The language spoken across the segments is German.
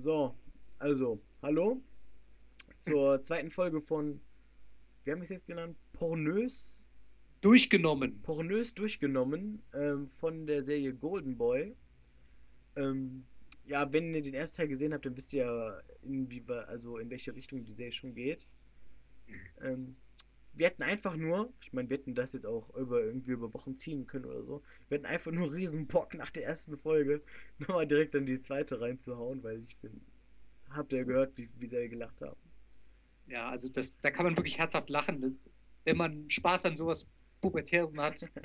So, also, hallo zur zweiten Folge von, wie haben wir es jetzt genannt? Pornös, Durchgenommen. pornös durchgenommen ähm, von der Serie Golden Boy. Ähm, ja, wenn ihr den ersten Teil gesehen habt, dann wisst ihr ja, inwieweit, also in welche Richtung die Serie schon geht. Ähm, wir hätten einfach nur, ich meine, wir hätten das jetzt auch über irgendwie über Wochen ziehen können oder so. Wir hätten einfach nur riesen Bock nach der ersten Folge nochmal direkt in die zweite reinzuhauen, weil ich bin, habt ihr gehört, wie, wie sehr wir gelacht haben. Ja, also das, da kann man wirklich herzhaft lachen, ne? wenn man Spaß an sowas Pubertärem hat.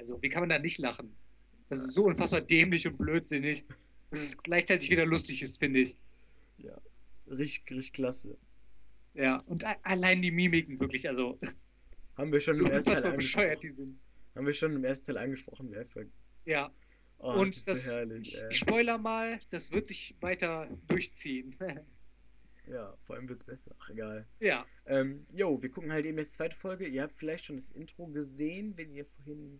Also, wie kann man da nicht lachen? Das ist so unfassbar dämlich und blödsinnig, dass es gleichzeitig wieder lustig ist, finde ich. Ja, richtig, richtig klasse. Ja, und allein die Mimiken wirklich, also Haben wir schon so im ersten Teil bescheuert die sind. Haben wir schon im ersten Teil angesprochen, wie einfach. Ja, Oh, und ist das, so herrlich. ich, ich spoiler mal, das wird sich weiter durchziehen. Ja, vor allem wird's besser. Ach, egal. ja, Ähm, jo, wir gucken halt eben jetzt die zweite Folge. Ihr habt vielleicht schon das Intro gesehen, wenn ihr vorhin.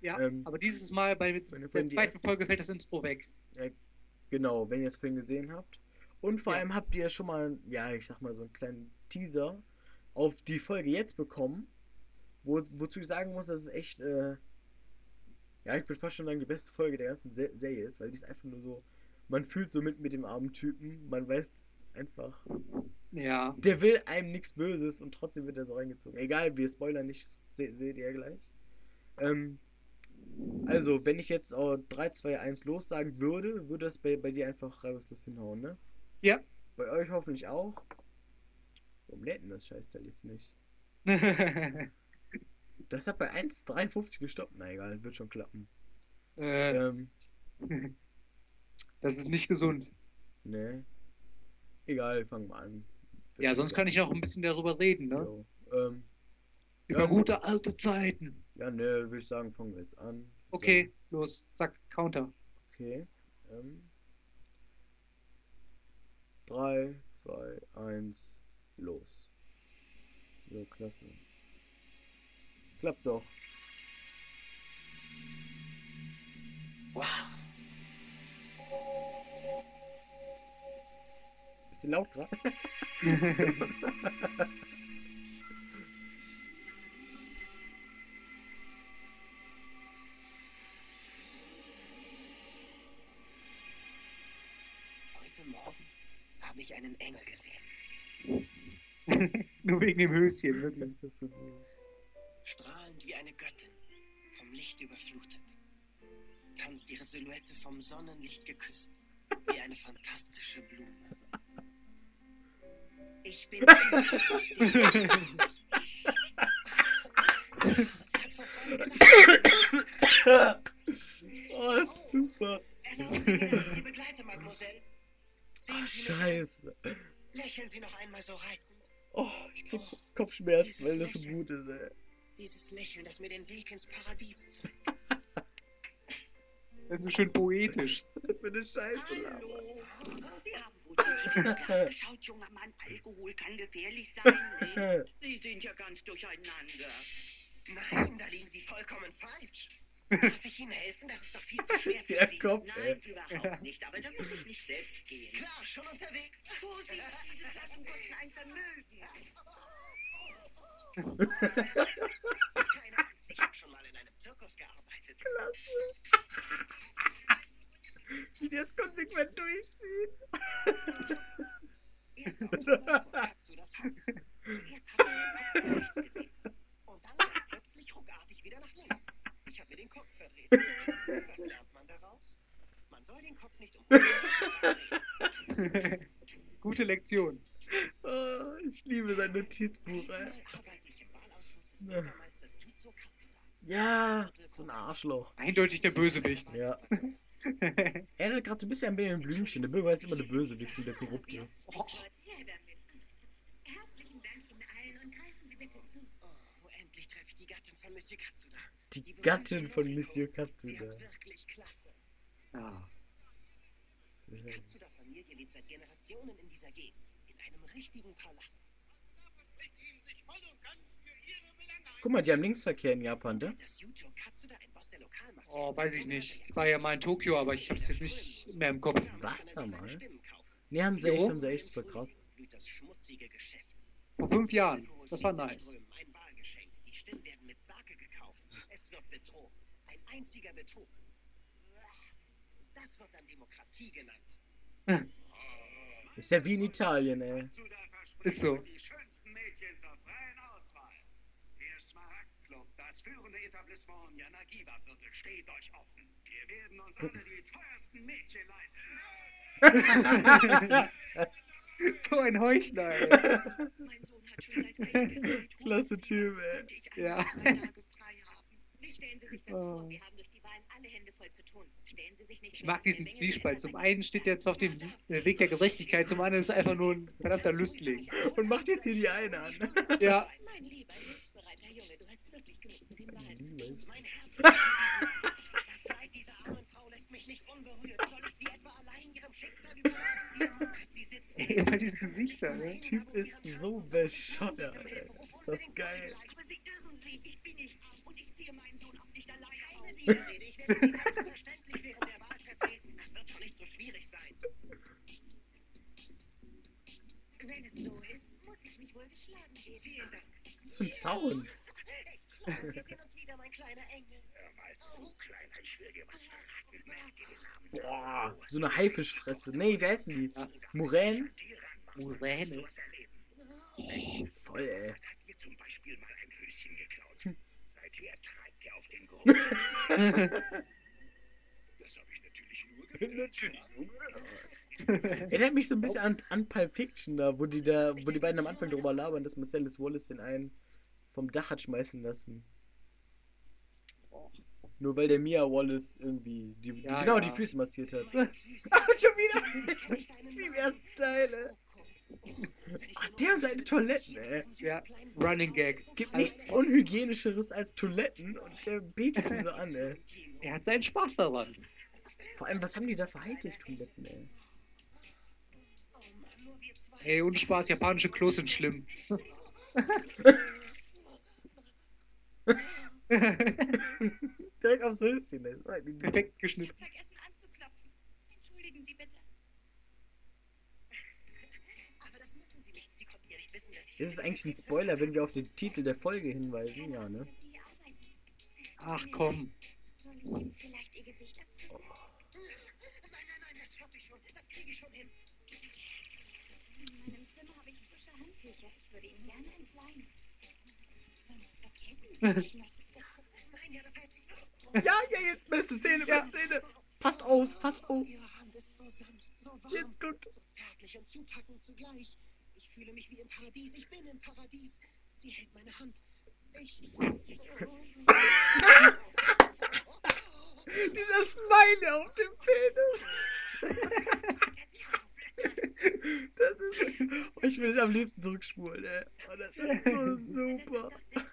ja, Ähm, aber dieses Mal bei der zweiten Folge fällt das Intro weg. Genau, wenn ihr es vorhin gesehen habt. Und vor Ja. allem habt ihr schon mal, ja, ich sag mal, so einen kleinen Teaser auf die Folge jetzt bekommen. Wo, wozu ich sagen muss, dass es echt, äh, ja, ich würde fast schon sagen, die beste Folge der ganzen Se Serie ist, weil die ist einfach nur so, man fühlt so mit mit dem armen Typen, man weiß einfach, Ja, der will einem nichts Böses und trotzdem wird er so reingezogen. Egal, wir spoilern nicht, se seht ihr gleich. Ähm, also, wenn ich jetzt auch 3, 2, 1 los sagen würde, würde das bei, bei dir einfach reibungslos hinhauen, ne? Ja. Bei euch hoffentlich auch. Warum lädt denn das Scheißteil jetzt nicht? Das hat bei 1,53 gestoppt. Na egal, wird schon klappen. äh, Ähm, das ist nicht gesund. ne. Egal, fangen wir an. Wird Ja, sonst kann ich noch ein bisschen darüber reden, ne? Jo. Ähm, Über Ja, gute alte Zeiten. ja, ne, würde ich sagen, fangen wir jetzt an. Okay, los, zack, Counter. Okay. Ähm. 3, 2, 1, los. So, klasse. Klappt doch. Wow. Bisschen laut gerade. habe ich einen Engel gesehen. Nur wegen dem Höschen, wirklich. So. Strahlend wie eine Göttin, vom Licht überflutet. Tanzt ihre Silhouette vom Sonnenlicht geküsst, wie eine fantastische Blume. Ich bin. Sie hat vor oh, ist super. Erlauben Sie mir, dass ich Sie begleite, Mademoiselle. Sehen Ach, scheiße. Lächeln Sie noch einmal so reizend. Oh, ich krieg Kopfschmerzen, weil das so gut ist, ey. Dieses Lächeln, das mir den Weg ins Paradies zeigt. Das ist so schön poetisch. Was ist das für eine Scheiße, Lama? Hallo. Sie haben wohl zu geschaut, junger Mann. Alkohol kann gefährlich sein. Nicht? Sie sind ja ganz durcheinander. Nein, da liegen Sie vollkommen falsch. Darf ich Ihnen helfen? Das ist doch viel zu schwer für Der Sie. Kopf, Nein, ey. überhaupt nicht. Aber da muss ich nicht selbst gehen. Klar, schon unterwegs. Vorsicht, diese Flaschen kosten ein Vermögen. Keine Angst, ich habe schon mal in einem Zirkus gearbeitet. Wie die das konsequent durchziehen. Erst auf dazu das Haus. Zuerst habe ich den Kopf nach rechts gedreht. Und dann plötzlich ruckartig wieder nach links. Den Kopf verdreht. Was lernt man daraus? Man soll den Kopf nicht um 180 Grad drehen. Gute Lektion. Oh, ich liebe sein Notizbuch, ey. Ja. So ein Arschloch. Eindeutig der Bösewicht. Ja. Erinnert gerade so ein bisschen an Benjamin Blümchen. Der Bürger ist immer der Bösewicht und der Korrupte. Herzlichen Dank Ihnen allen und greifen Sie bitte zu. Oh, endlich treffe ich die Gattin von Monsieur Katsuda. Die Gattin von Monsieur Katsuda. wirklich klasse. Ja. Die Katsuda-Familie lebt seit Generationen in dieser Gegend. In einem richtigen Palast. Guck mal, die haben Linksverkehr in Japan, ne? Oh, weiß ich nicht. Ich war ja mal in Tokio, aber ich hab's jetzt nicht mehr im Kopf. War's da mal? Nee, haben sie Jo. echt, haben sie echt, voll krass. Vor fünf Jahren. Das war nice. Strömen, Ein Wahlgeschenk. Die Stimmen werden mit Sake gekauft. Betrogen. Ein einziger Betrug. Das wird dann Demokratie genannt. Ist ja wie in Italien, ey. Ist so. Die schönsten Mädchen zur freien Auswahl. Der Smaragdclub, das führende Etablissement im Yanagiwa-Viertel, steht euch offen. Wir werden uns alle die teuersten Mädchen leisten. so ein Heuchler, ey. Mein Sohn hat schon seit einiger Zeit Klasse. Typ, ey. Ja. Oh. vor? Wir haben durch die Wahlen alle Hände voll zu tun. Stellen Sie sich nicht Ich mag diesen der Zwiespalt. Zum einen steht er jetzt auf dem äh, Weg der Gerechtigkeit, zum anderen ist er einfach nur ein verdammter Lüstling. Und macht jetzt hier die eine an. Ja, das ey, immer diese Gesichter, ne? Der Typ ist so bescheuert, ey. Ist das geil. Sie. Ich bin nicht arm und ich ziehe meinen nicht alleine auf. Ich werde sie selbstverständlich während der Wahl vertreten. Das wird schon nicht so schwierig sein. Wenn es so ist, muss ich mich wohl geschlagen geben. Vielen Dank. Was für ein Sound. Klar, wir sehen uns wieder, mein kleiner Engel. Hör mal zu, Kleiner, ich will dir was verraten. Merke den Namen. Boah, so eine Haifischfresse. Nee, wie heißen die? Ja. Muränen? Muräne. Was erleben. Voll, ey. Hat ihr zum Beispiel mal ein Höschen geklaut? Hm. Seither treibt er auf den Grund. Das habe ich natürlich nur Erinnert mich so ein bisschen an, an Pulp Fiction, da, wo die da, wo die beiden am Anfang darüber labern, dass Marcellus Wallace den einen vom Dach hat schmeißen lassen. Nur weil der Mia Wallace irgendwie die, die Ja, genau ja. die Füße massiert hat. Ah, schon wieder! Wie im Namen? Ach, der und seine Toiletten, ey. Ja, Running Gag. Gibt nichts unhygienischeres als Toiletten und der betet ihn so an, ey. Er hat seinen Spaß daran. Vor allem, was haben die da für Hightech-Toiletten, ey? Ey, ohne Spaß, japanische Klos sind schlimm. Direkt aufs Höschen, ey. Perfekt geschnitten. Vergessen anzuklopfen. Entschuldigen Sie bitte. Aber das müssen Sie nicht. Sie konnten ja nicht wissen, dass ich... Ist es eigentlich ein Spoiler, wenn wir auf den Titel der Folge hinweisen? Ja, ne? Ach komm. Soll ich Ihnen vielleicht Ihr Gesicht abdecken? Nein, nein, nein, das schaffe ich schon. Das kriege ich schon hin. In meinem Zimmer habe ich frische Handtücher. Ich würde Ihnen gerne eins leihen. Sonst erkennen Sie mich noch. Nein, ja, das heißt... Ja, ja, jetzt beste Szene, beste Szene. Passt auf, passt auf. Jetzt guckt. So zärtlich und zupackend zugleich. Ich fühle mich wie im Paradies. Ich bin im Paradies. Sie hält meine Hand. Ich... Dieser Smiley auf dem Penis. Das ist. Oh, ich will es am liebsten zurückspulen, ey. Oh, das ist so super.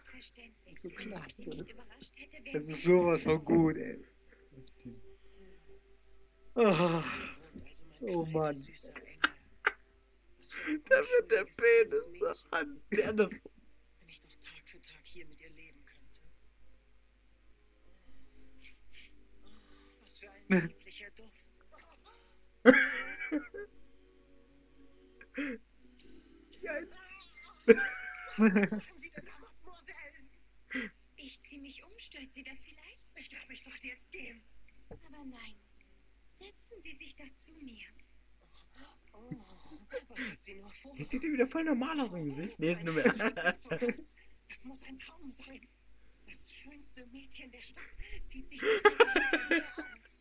Das ist. So klasse. Das ist sowas von gut, ey. Ah, Oh Mann. Da wird der Penis so an. Der andersrum. Wenn ich doch Tag für Tag hier mit ihr leben könnte. Was für ein lieblicher Duft. Ja, jetzt- Machen Sie denn da, Mademoiselle? Ich ziehe mich um. Stört Sie das vielleicht? Ich glaube, ich sollte jetzt gehen. Aber nein. Setzen Sie sich doch zu mir. Oh, was hat sie nur vor? Jetzt sieht er wieder voll normal aus im Gesicht. Nee, ist nur mehr. Das muss ein Traum sein. Das schönste Mädchen der Stadt zieht sich aus.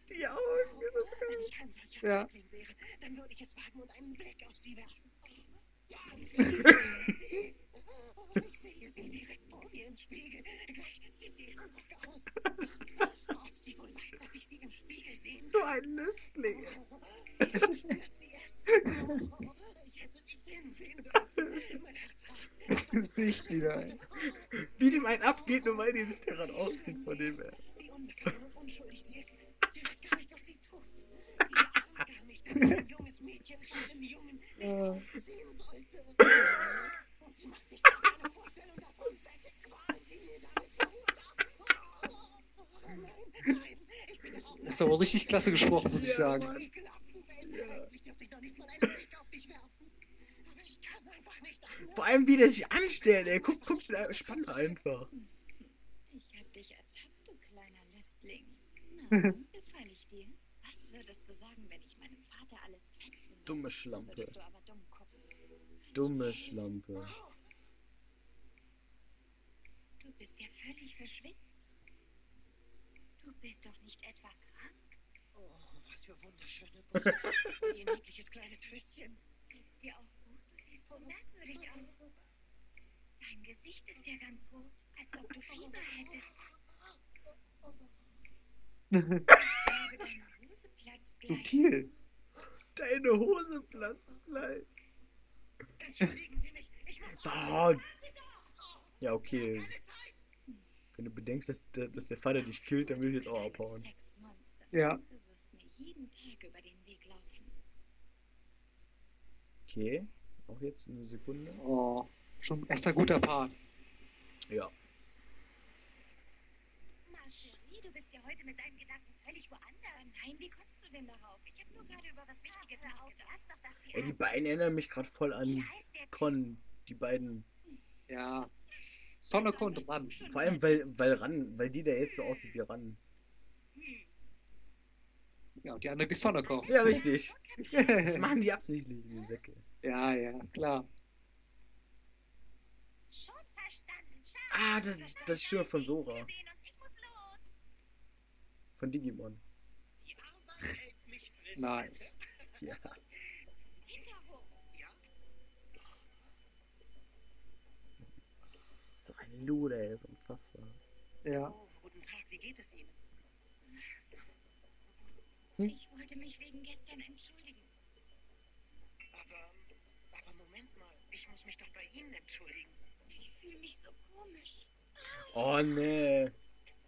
Die Augen. das ist Wenn ich ein solcher Ja. Feigling wäre, dann würde ich es wagen und einen Blick auf sie werfen. Ja, ich sehe sie. Ich sehe sie direkt vor mir im Spiegel. Gleich zieht sie ihren Rock aus. Ob sie wohl weiß, dass ich sie im Spiegel sehe. So ein Lüstling. Vielleicht spürt sie es. Das Gesicht wieder. Wie dem einen abgeht, nur weil die sich daran auszieht von dem, ey. Ja. Das ist aber richtig klasse gesprochen, muss ich sagen. Mann. Ekelhaften Welt. Ja. Eigentlich dürfte ich noch nicht mal einen Blick auf dich werfen. Aber ich kann einfach nicht anders. Vor allem, wie der sich anstellt, ey. Guck, guck, spannt einfach. Ich hab dich ertappt, du kleiner Lüstling. Na, gefall ich dir? Was würdest du sagen, wenn ich meinem Vater alles fetzen? Dumme Schlampe. Du aber dumm gucken. Dumme Schlampe. Du bist ja völlig verschwitzt. Du bist doch nicht etwa krank. Oh, was für wunderschöne Brust. Ihr niedliches kleines Höschen. Geht's dir auch so merkwürdig aus. Dein Gesicht ist ja ganz rot, als ob du Fieber hättest. Deine Hose platzt gleich. Subtil. Deine Hose platzt gleich. Entschuldigen Sie mich. Ich muss Ah. Ja, okay. Wenn du bedenkst, dass, der- dass der Vater dich killt, dann will ich jetzt auch abhauen. Ja. Du wirst mir jeden Tag über den Weg laufen. Okay. Auch jetzt eine Sekunde. Oh, schon erster guter Part. Ja. Marcherie, du bist ja heute mit deinen Gedanken völlig woanders. Nein, wie kommst du denn darauf? Ich habe nur gerade über was Wichtiges nachgedacht. Doch das Ey, die beiden erinnern mich gerade voll an Con. Die beiden. Ja. Sonneke und Ran. Vor allem, weil, weil Ran, weil die da jetzt so aussieht wie Ran. Ja, und die andere wie Sonneke. Ja, richtig. Das machen die absichtlich, die Säcke. Ja, ja, klar. Schon. Ah, das, das ist Stimme von Sora. Von Digimon. Nice. Ja. So ein Luder, ey, ist unfassbar. Ja. Oh, guten Tag, wie geht es Ihnen? Ich wollte mich wegen gestern entschuldigen. Aber, aber Moment mal, ich muss Ihnen entschuldigen. Ich fühle mich so komisch. Oh, nee.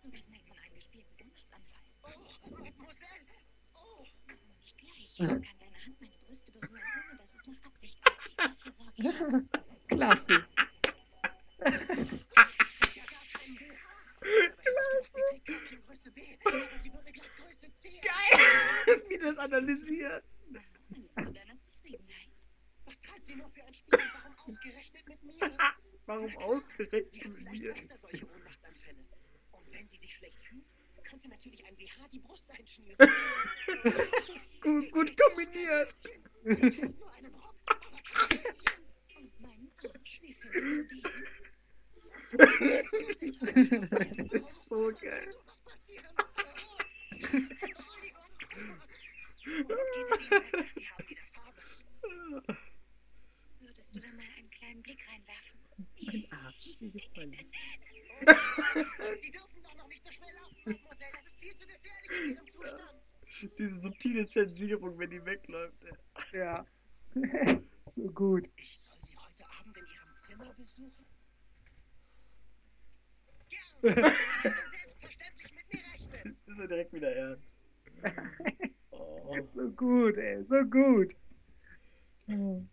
Sowas nennt man einen gespielten Ohnmachtsanfall. Oh, Mademoiselle! Oh, Aber nicht gleich. Kann deine Hand meine Brüste berühren, ohne dass es nach Absicht aussieht. Dafür sorge ich. Klasse. trägt ja gar keinen BH. Aber ich dachte, sie trägt Körbchengröße B, aber sie wurde gleich Größe C. Geil! Wie das analysiert. Alles zu deiner Zufriedenheit. Was treibt sie nur für ein Spiel und warum ausgerechnet mit mir? Warum Sie ausgerechnet hat mit vielleicht mir? öfter solche Ohnmachtsanfälle. Und wenn sie sich schlecht fühlt, könnte natürlich ein BH die Brust einschnüren. Gut, gut kombiniert. Sie trägt nur einen Rock, aber kein Höschen. Und meinen Arsch. Wie findest du den? Das ist so geil. Was passieren? Entschuldigung. Geht es Ihnen besser? Sie haben wieder Farbe. Würdest du da mal einen kleinen Blick reinwerfen? Mein Arsch, wie gefallen. Sie dürfen doch noch nicht so schnell laufen, Mademoiselle. Das ist viel zu gefährlich in Ihrem Zustand. Diese subtile Zensierung, wenn die wegläuft. ey. Ja. so gut. Ich soll Sie heute Abend in Ihrem Zimmer besuchen? Können selbstverständlich mit mir rechnen. Jetzt ist er direkt wieder ernst. Oh. So gut, ey. So gut. Du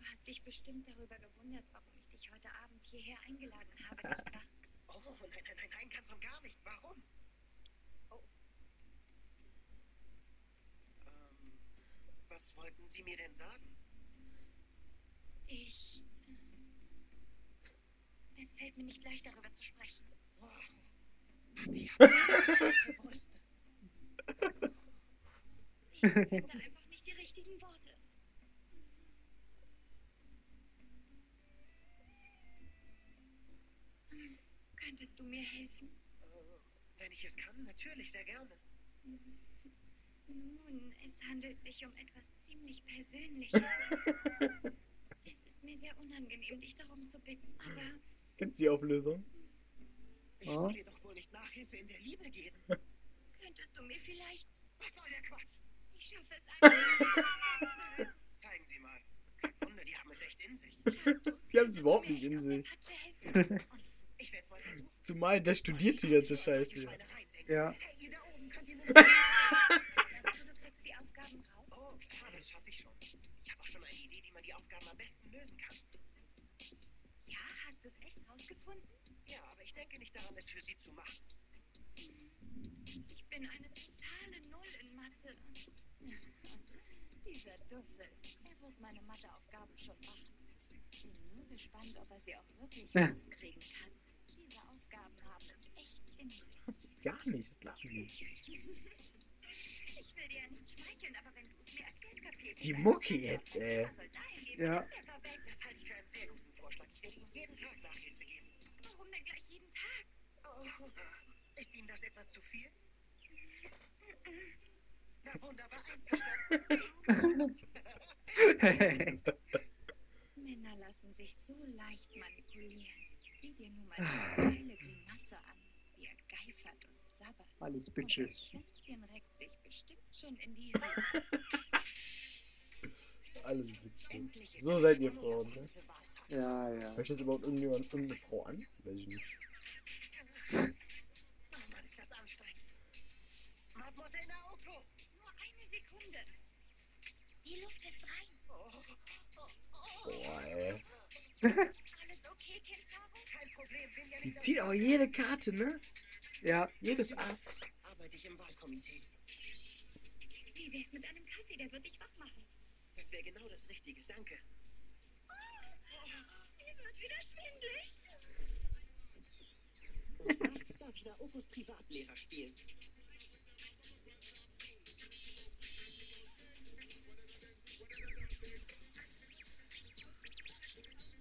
hast dich bestimmt darüber gewundert, warum ich dich heute Abend hierher eingeladen habe, nicht wahr? Oh, nein, nein, nein, nein, ganz und gar nicht. Warum? Oh. Ähm, was wollten Sie mir denn sagen? Ich. äh, Es fällt mir nicht leicht, darüber zu sprechen. Wow. Ach, die Brüste. Ich finde einfach nicht die richtigen Worte. Hm, Könntest du mir helfen? Äh, wenn ich es kann, natürlich, sehr gerne. Nun, es handelt sich um etwas ziemlich Persönliches. es ist mir sehr unangenehm, dich darum zu bitten, aber Kennst du die Auflösung? Ich Ja. soll ihr doch wohl nicht Nachhilfe in der Liebe geben. könntest du mir vielleicht. Was soll der Quatsch? Ich schaffe es einfach nicht. Zeigen Sie mal. Kein Wunder, die haben es echt in sich. Die haben es überhaupt nicht in sich. Ich werde es mal versuchen. Zumal der studiert die ganze Scheiße. Ja. Hey, ihr da oben, könnt ihr mir... Du trägst die Aufgaben raus. Oh, klar, das schaffe ich schon. Ich habe auch schon eine Idee, wie man die Aufgaben am besten lösen kann. Ja, hast du es echt rausgefunden? Ja, aber ich denke nicht daran, es für Sie zu machen. Ich bin eine totale Null in Mathe. Dieser Dussel, er wird meine Matheaufgaben schon machen. Bin nur gespannt, ob er sie auch wirklich Ja. rauskriegen kann. Diese Aufgaben haben es echt in sich. Gar nicht, das lachen die. Ich will dir ja nicht schmeicheln, aber wenn du es mir erklärst, kapier ich Die Antwort. jetzt, ey. Gehen? Ja. Das halte ich für einen sehr guten Vorschlag. Ich werde Ihnen jeden Tag Nachhilfe geben. Warum denn gleich? Oh, ist Ihnen das etwa zu viel? Na wunderbar, einverstanden. Männer lassen sich so leicht manipulieren. Sieh dir nur mal diese geile Grimasse an, wie er geifert und sabbert. Alles Und das Bitches. Schwänzchen reckt sich bestimmt schon in die Höhe. Alles ist So seid ihr Frauen, ne? Ja, ja. Möchtest du überhaupt irgendjemand irgendeine Frau an? Weiß ich nicht. Oh Mann, ist das anstrengend. Naoko! Nur eine Sekunde. Die Luft ist rein. Oh, oh, oh, Boah, ey. Alles okay, Kentaro? kein Problem, bin ja Die nicht zieht aber jede Karte, ne? Ja, Jedes Ass. Arbeite ich im Wahlkomitee. Wie wär's mit einem Kaffee? Der wird dich wach machen. Das wäre genau das Richtige, danke. Mir wird wieder schwindelig. Und nachts darf ich Naokos Privatlehrer spielen.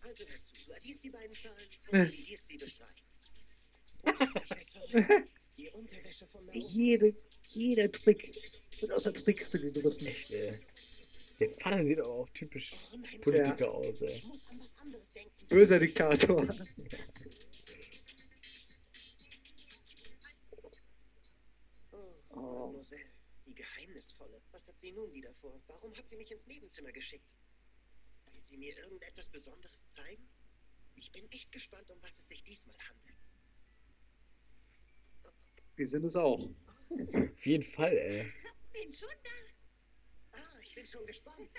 Also hör zu, du addierst die beiden Zahlen und dividierst sie durch drei. Die Unterwäsche von jede, jeder Trick wird der Trickste gegriffen. Echt, ey. Der Vater sieht aber auch typisch Oh nein, Politiker aus, ey. ich muss an was anderes denken. Böser Diktator. Oh, Oh. Mademoiselle, die Geheimnisvolle. Was hat sie nun wieder vor? Warum hat sie mich ins Nebenzimmer geschickt? Sie mir irgendetwas Besonderes zeigen? Ich bin echt gespannt, um was es sich diesmal handelt. Wir sind es auch. Auf jeden Fall, ey. Bin schon da. Ah, ich bin schon gespannt.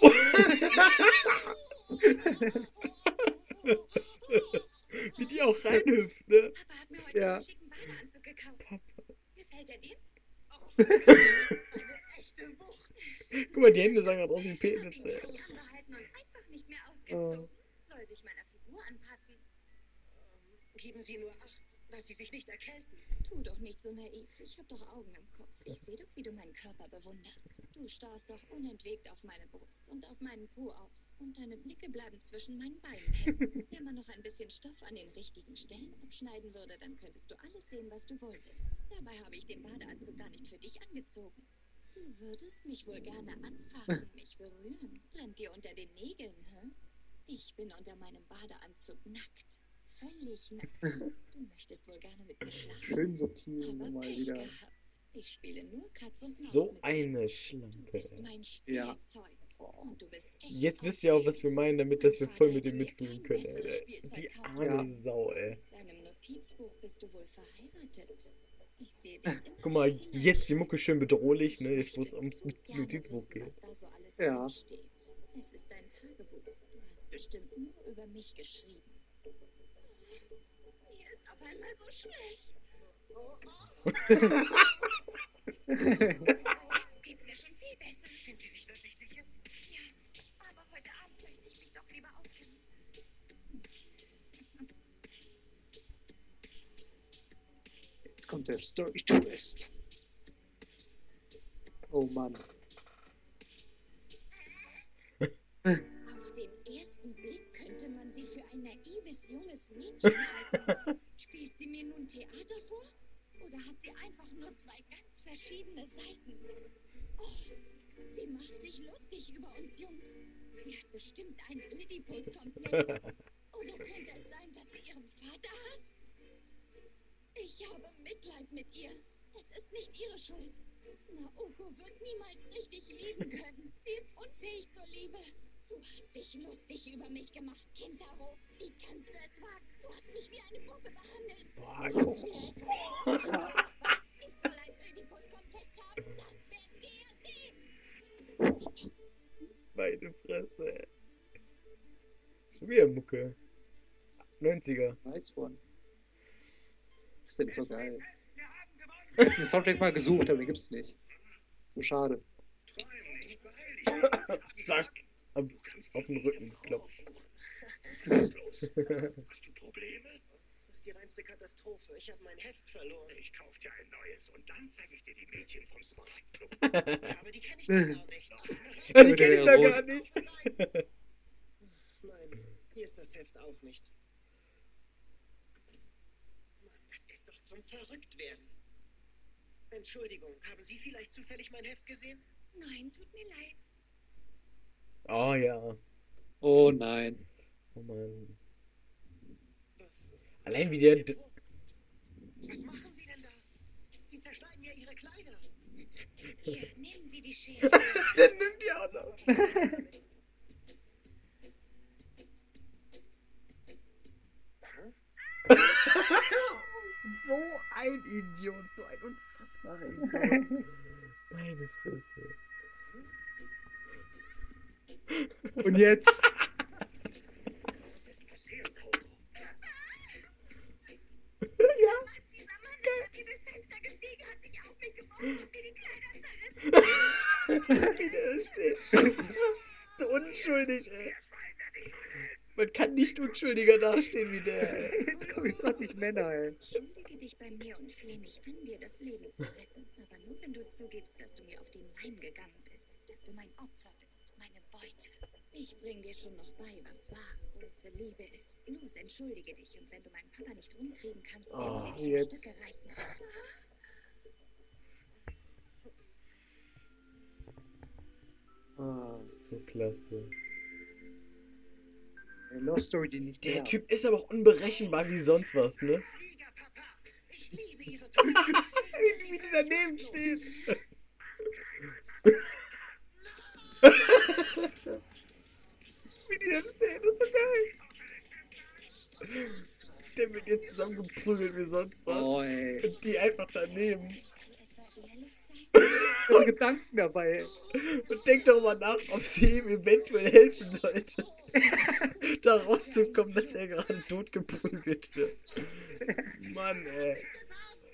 Wie die auch reinhüpft, ne? Papa hat mir heute Ja. einen schicken Badeanzug gekauft. Papa. Gefällt er dir? Eine echte Wucht. Guck mal, die Hände sagen gerade aus einfach nicht mehr ausgezogen. Oh. Soll sich meiner Figur anpassen. Ähm, Geben Sie nur Acht, dass Sie sich nicht erkälten. Tu doch nicht so naiv. Ich hab doch Augen im Kopf. Ich sehe doch, wie du meinen Körper bewunderst. Du starrst doch unentwegt auf meine Brust und auf meinen Po auch. Und deine Blicke bleiben zwischen meinen Beinen hängen. Wenn man noch ein bisschen Stoff an den richtigen Stellen abschneiden würde, dann könntest du alles sehen, was du wolltest. Dabei habe ich den Badeanzug gar nicht für dich angezogen. Du würdest mich wohl gerne anfassen, mich berühren. Brennt dir unter den Nägeln, hä? Ich bin unter meinem Badeanzug nackt. Völlig nackt. Du möchtest wohl gerne mit mir schlafen. Schön subtil Aber nochmal Pech wieder. gehabt. Ich spiele nur Katz und Maus So mit dir. eine Du Schlampe, bist ey. mein Ja. Spielzeug. Und du bist echt Jetzt wisst ihr auch, was wir meinen, damit, dass wir voll mit dem mitfühlen können, ey. Die arme Sau, ey. Deinem Notizbuch bist du wohl verheiratet. Ich sehe dich immer Guck mal, jetzt die Mucke schön bedrohlich, ne? Jetzt, wo es ums Notizbuch geht. was da so alles Ja. Es ist dein Tagebuch. Du hast bestimmt nur über mich geschrieben. Mir ist auf einmal so schlecht. Jetzt geht's mir schon viel besser. Sind Sie sich wirklich sicher? Ja, aber heute Abend möchte ich mich doch lieber ausruhen. Kommt der Story Twist. Oh Mann. Auf den ersten Blick könnte man sie für ein naives junges Mädchen halten. Spielt sie mir nun Theater vor? Oder hat sie einfach nur zwei ganz verschiedene Seiten? Oh, sie macht sich lustig über uns Jungs. Sie hat bestimmt einen Ödipus-Komplex. Oder könnte es sein, dass sie ihren Vater hasst? Ich habe Mitleid mit ihr. Es ist nicht ihre Schuld. Naoko wird niemals richtig lieben können. Sie ist unfähig zur Liebe. Du hast dich lustig über mich gemacht, Kintaro. Wie kannst du es wagen? Du hast mich wie eine Puppe behandelt. Boah, Was? Ich soll ein Ödipus-Komplex haben? Das werden wir sehen. meine Fresse. Schon wieder Mucke. 90er. Nice one. Ist denn so geil? Ich hab den Soundtrack mal gesucht, aber den gibt's nicht. So schade. Zack. Auf, auf den Rücken klopft. Hast du Probleme? Das ist die reinste Katastrophe. Ich habe mein Heft verloren. Ich kauf dir ein neues und dann zeige ich dir die Mädchen vom Smaragdclub. Ja, aber die kenne ich doch gar nicht. Ja, die kenne ich doch gar nicht. Nein, hier ist das Heft auch nicht. Mann, das zum Verrücktwerden. Entschuldigung, haben Sie vielleicht zufällig mein Heft gesehen? Nein, tut mir leid. Oh ja. Oh nein. Oh Mann. Was, Allein wie der. d- was machen Sie denn da? Sie zerschneiden ja Ihre Kleider. Hier, nehmen Sie die Schere. Der nimmt die auch noch. so ein Idiot, so ein unfassbarer Idiot. Meine Fresse. Und jetzt? Was ist passiert, Coco? ja. Dieser Mann, der durch das Fenster gestiegen hat, sich auf mich geworfen und mir die Kleider zerrissen. Wie der da steht. So unschuldig, ey. Man kann nicht unschuldiger dastehen wie der. ey. Jetzt komm ich 20 Männer, ey. Dich bei mir und flehe mich an, dir das Leben zu retten. Aber nur wenn du zugibst, dass du mir auf den Leim gegangen bist. Dass du mein Opfer bist, meine Beute. Ich bring dir schon noch bei, was wahre große Liebe ist. Los, entschuldige dich. Und wenn du meinen Papa nicht rumkriegen kannst, werden Oh, wir dich jetzt. in Stücke reißen. Ah, So klasse. Love Story, die nicht Der. Typ ist aber auch unberechenbar wie sonst was, ne? Liebe Ihre Tochter. Wie die daneben steht. Wie die da stehen, das ist so geil. Der wird jetzt zusammengeprügelt wie sonst was. Oh. Und die einfach daneben. Ihre Gedanken dabei. Und denkt darüber nach, ob sie ihm eventuell helfen sollte. Da rauszukommen, dass er gerade totgeprügelt wird. Mann, ey.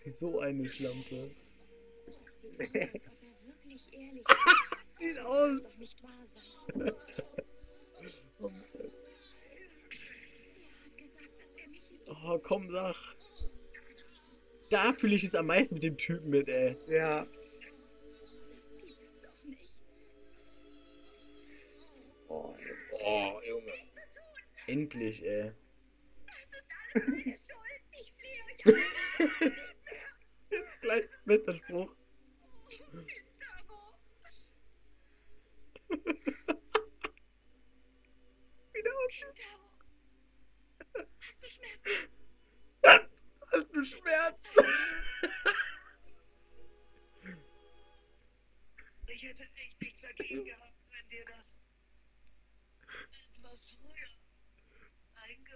So eine Schlampe. Sieht aus, er. Oh, Er hat gesagt, dass er mich liebt. Oh, komm, sag. Da fühle ich jetzt am meisten mit dem Typen mit, ey. Ja. Das gibt's doch nicht. Oh, ey. Oh. Endlich, ey. Das ist alles meine Schuld. Ich flehe euch an. nicht mehr. Jetzt gleich bester Spruch. Wieder. Gustavo. Hast du Schmerzen? Hast du Schmerzen? Ich hätte echt nichts dagegen gehabt, wenn dir das etwas früher.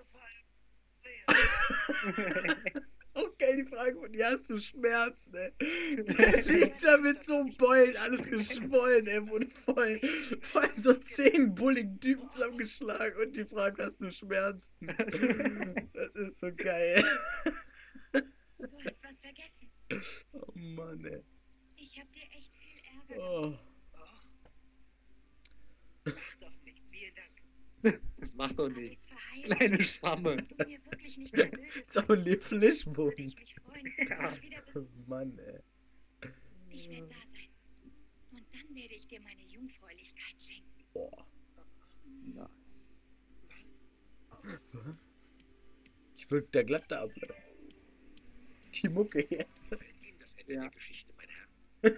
Auch geil die Frage von dir, hast du Schmerzen, ey? Der liegt da mit so einem Beulen, alles geschwollen, ey, wurde voll, voll so zehn bulligen Typen zusammengeschlagen und die Frage, hast du Schmerzen? Das ist so geil. Du hast was vergessen. Oh Mann, ey. Ich hab dir echt viel Ärger Oh. gemacht. Mach doch nichts, vielen Dank. Das macht doch ich nichts. Kleine Schwamme. Würde Flischbogen. ich wieder Oh. Mann, ey. Ich werde da sein. Und dann werde ich dir meine Jungfräulichkeit schenken. Boah. Nice. Ich würd da glatt da ablaufen. Die Mucke jetzt. Ja. der Geschichte, mein Herr?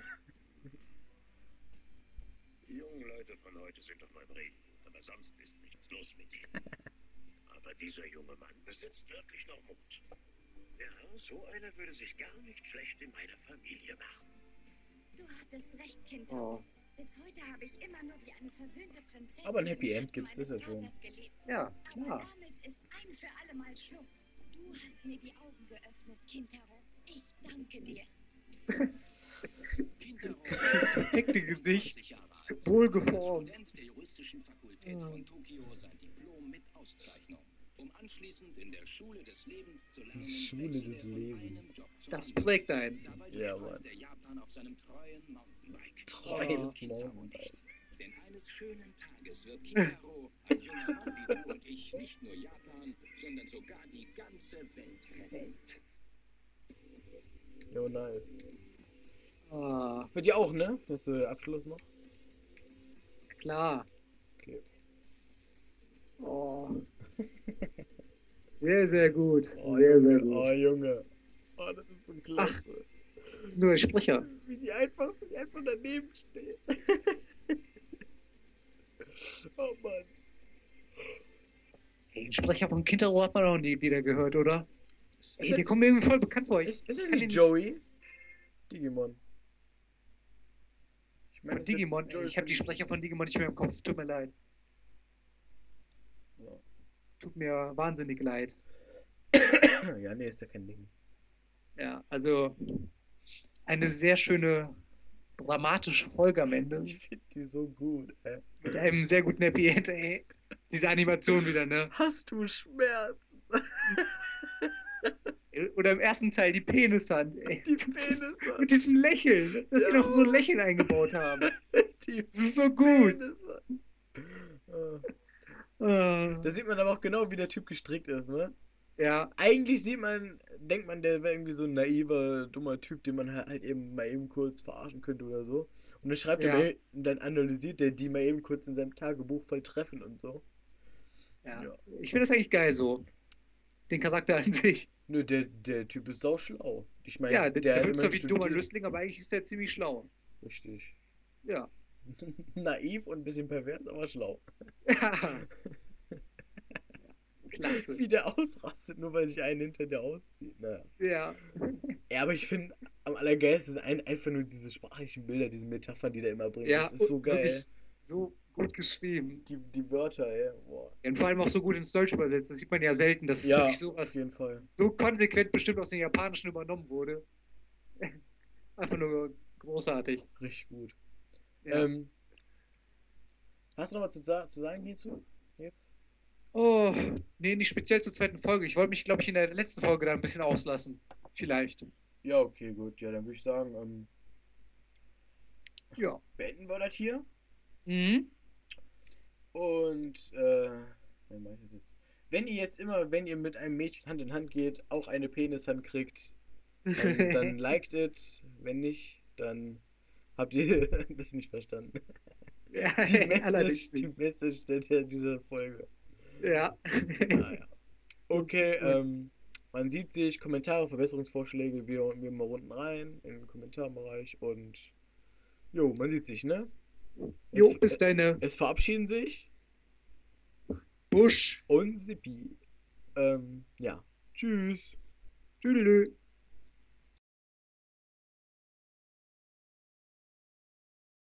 Die jungen Leute von heute sind doch mal Reden, aber sonst los mit ihnen. Aber dieser junge Mann besitzt wirklich noch Mut. Ja, so einer würde sich gar nicht schlecht in meiner Familie machen. Du hattest recht, Kind. Oh. Bis heute habe ich immer nur wie eine verwöhnte Prinzessin. Aber ein Happy End gibt's, meines ist ja gelebt. Ja, Aber klar. damit ist ein für alle Mal Schluss. Du hast mir die Augen geöffnet, Kintaro. Ich danke dir. Kintaro, Perfekte Gesicht. 20 Jahre alt. Wohlgeformt. Student der juristischen Fakultät Ja. von Tokio, sein Diplom mit Auszeichnung. um anschließend in der Schule des Lebens zu lernen, Schule des Lebens. Das prägt einen. Dabei Ja, Mann. er Japan auf seinem treuen Mountainbike. Treues Kintaro Mountainbike. Denn eines schönen Tages wird Kintaro, ein junger Mann wie du und ich, nicht nur Japan, sondern sogar die ganze Welt retten. Jo, nice. Ah, Das bei dir auch, ne? Das ist so der Abschluss noch. klar. Okay. Oh. Sehr, sehr gut. Oh, sehr, sehr Junge. gut. Oh, Junge. Oh, das ist so klasse. Das ist nur ein Sprecher. Wie die einfach, wie die einfach daneben steht. oh Mann. Den Sprecher von Kintaro hat man auch nie wieder gehört, oder? Ey, der kommt mir irgendwie voll bekannt vor. Ich ist, ist es nicht Joey? Digimon. Ich Von es wird Digimon. Ich habe die von- Sprecher von Digimon nicht mehr im Kopf. Tut mir leid. Tut mir wahnsinnig leid. Ja, nee, ist ja kein Ding. Ja, also eine sehr schöne dramatische Folge am Ende. Ich finde die so gut, ey. Mit einem sehr guten Happy End, ey. Diese Animation wieder, ne? Hast du Schmerzen? Oder im ersten Teil die Penishand, ey. Die Penishand. Mit diesem Lächeln, dass sie Ja. noch so ein Lächeln eingebaut haben. Die Das ist so gut. Penishand. Ah. Da sieht man aber auch genau, wie der Typ gestrickt ist, ne? Ja, Eigentlich sieht man, denkt man, der wäre irgendwie so ein naiver, dummer Typ, den man halt eben mal eben kurz verarschen könnte oder so. Und dann schreibt Ja. er und dann analysiert er die mal eben kurz in seinem Tagebuch voll treffen und so. ja. Ja. Ich finde das eigentlich geil so. Den Charakter an sich. Nö, der, der Typ ist sau schlau. Ich meine, Ja, der, der hat wirkt zwar wie ein dummer. Lüstling, aber eigentlich ist der ziemlich schlau. Richtig. Ja. Naiv und ein bisschen pervers, aber schlau. Ja. Klasse. Wie der ausrastet, nur weil sich einen hinter der auszieht. Naja. Ja. Ja, aber ich finde am allergeilsten ein, einfach nur diese sprachlichen Bilder, diese Metaphern, die der immer bringt. Ja, das ist so geil. So gut geschrieben. Die, die Wörter, ey. Boah. Und vor allem auch so gut ins Deutsch übersetzt. Das sieht man ja selten, dass Ja, wirklich auf sowas jeden Fall. so konsequent bestimmt aus dem Japanischen übernommen wurde. Einfach nur großartig. Richtig gut. Ja. Ähm, hast du noch was zu, zu sagen hierzu? Jetzt? Oh, nee, nicht speziell zur zweiten Folge. Ich wollte mich, glaube ich, in der letzten Folge da ein bisschen auslassen. Vielleicht. Ja, okay, gut. Ja, dann würde ich sagen, ähm, Ja. beenden wir das hier. Mhm. Und, äh? Wenn ihr jetzt immer, wenn ihr mit einem Mädchen Hand in Hand geht, auch eine Penishand kriegt, dann, dann liked it. Wenn nicht, dann habt ihr das nicht verstanden. ja, Die Message, die. Message der, dieser Folge. Ja. Naja. Okay, ähm, man sieht sich, Kommentare, Verbesserungsvorschläge, wir, wir mal unten rein in den Kommentarbereich und jo, man sieht sich, ne? Jo, es, bis deine es verabschieden sich Busch. und Sippi. Ähm, ja. Tschüss. Tschüdelü.